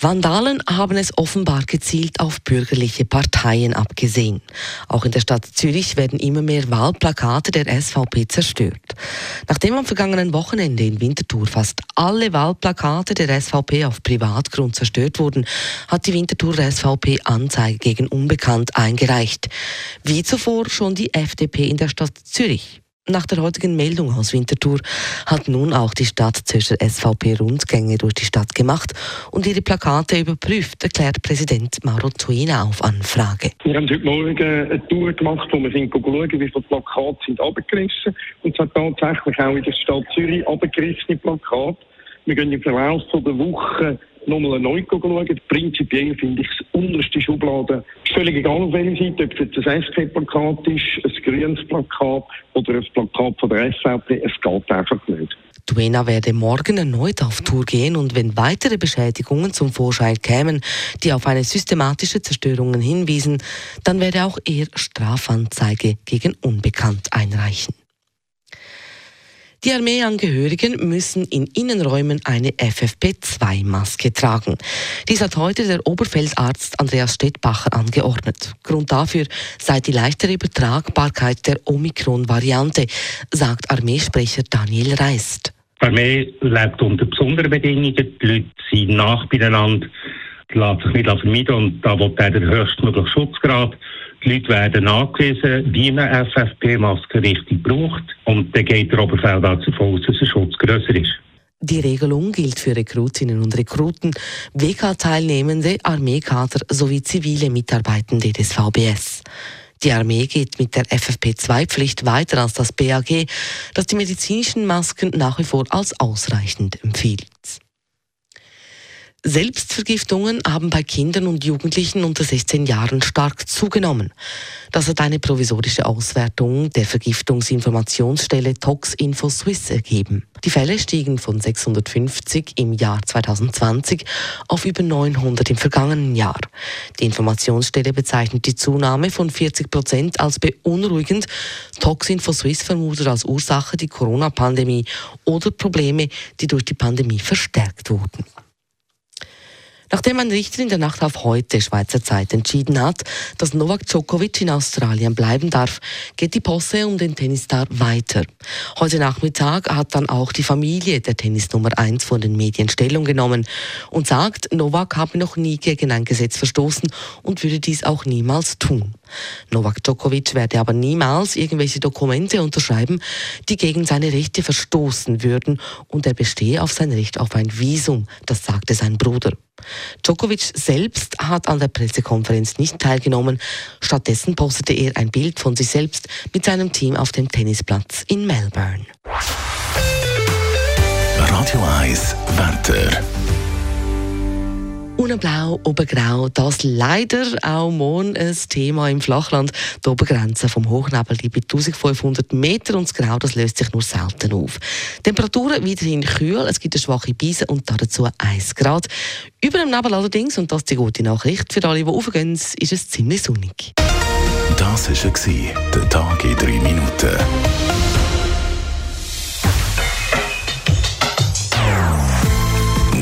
Vandalen haben es offenbar gezielt auf bürgerliche Parteien abgesehen. Auch in der Stadt Zürich werden immer mehr Wahlplakate der SVP zerstört. Nachdem am vergangenen Wochenende in Winterthur fast alle Wahlplakate der SVP auf Privatgrund zerstört wurden, hat die Winterthurer SVP Anzeige gegen Unbekannt eingereicht. Wie zuvor schon die FDP in der Stadt Zürich. Nach der heutigen Meldung aus Winterthur hat nun auch die Stadt Zürcher SVP Rundgänge durch die Stadt gemacht und ihre Plakate überprüft, erklärt Präsident Mauro Tuina auf Anfrage. Wir haben heute Morgen eine Tour gemacht, wo wir sind schauen, wie viele Plakate sind abgerissen. Und hat tatsächlich auch in der Stadt Zürich abgerissene Plakate. Wir gehen im Verlauf der Woche nochmal neu schauen. Prinzipiell finde ich das unterste Schublade völlig egal auf welcher Seite, ob es jetzt ein SP-Plakat ist, ein grünes Plakat oder ein Plakat von der SVP, es geht einfach nicht. Duena werde morgen erneut auf Tour gehen und wenn weitere Beschädigungen zum Vorschein kämen, die auf eine systematische Zerstörung hinwiesen, dann werde auch er Strafanzeige gegen Unbekannt einreichen. Die Armeeangehörigen müssen in Innenräumen eine FFP2-Maske tragen. Dies hat heute der Oberfeldarzt Andreas Stettbacher angeordnet. Grund dafür sei die leichtere Übertragbarkeit der Omikron-Variante, sagt Armeesprecher Daniel Reist. Die Armee lebt unter besonderen Bedingungen. Die Leute sind nach beieinander, lässt sich nicht vermeiden und da wird der höchstmögliche Schutzgrad die Leute werden angewiesen, wie man FFP-Maske richtig braucht. Und dann geht der Oberfeldarzt davon aus, dass der Schutz grösser ist. Die Regelung gilt für Rekrutinnen und Rekruten, WK-Teilnehmende, Armeekader sowie zivile Mitarbeitende des VBS. Die Armee geht mit der FFP2-Pflicht weiter als das BAG, das die medizinischen Masken nach wie vor als ausreichend empfiehlt. Selbstvergiftungen haben bei Kindern und Jugendlichen unter 16 Jahren stark zugenommen. Das hat eine provisorische Auswertung der Vergiftungsinformationsstelle Tox Info Swiss ergeben. Die Fälle stiegen von 650 im Jahr 2020 auf über 900 im vergangenen Jahr. Die Informationsstelle bezeichnet die Zunahme von 40 Prozent als beunruhigend. Tox Info Swiss vermutet als Ursache die Corona-Pandemie oder Probleme, die durch die Pandemie verstärkt wurden. Nachdem ein Richter in der Nacht auf heute Schweizer Zeit entschieden hat, dass Novak Djokovic in Australien bleiben darf, geht die Posse um den Tennisstar weiter. Heute Nachmittag hat dann auch die Familie der Tennis Nummer 1 von den Medien Stellung genommen und sagt, Novak habe noch nie gegen ein Gesetz verstoßen und würde dies auch niemals tun. Novak Djokovic werde aber niemals irgendwelche Dokumente unterschreiben, die gegen seine Rechte verstoßen würden und er bestehe auf sein Recht auf ein Visum, das sagte sein Bruder. Djokovic selbst hat an der Pressekonferenz nicht teilgenommen. Stattdessen postete er ein Bild von sich selbst mit seinem Team auf dem Tennisplatz in Melbourne. Radio 1 Wetter. Unten blau, oben grau. Das leider auch morgen ein Thema im Flachland. Die Obergrenze vom Hochnebel liegt bei 1500 Meter und das Grau das löst sich nur selten auf. Temperaturen weiterhin kühl, es gibt eine schwache Beise und dazu 1 Grad. Über dem Nebel allerdings, und das ist die gute Nachricht, für alle, die raufgehen, ist es ziemlich sonnig. Das war der Tag in drei Minuten.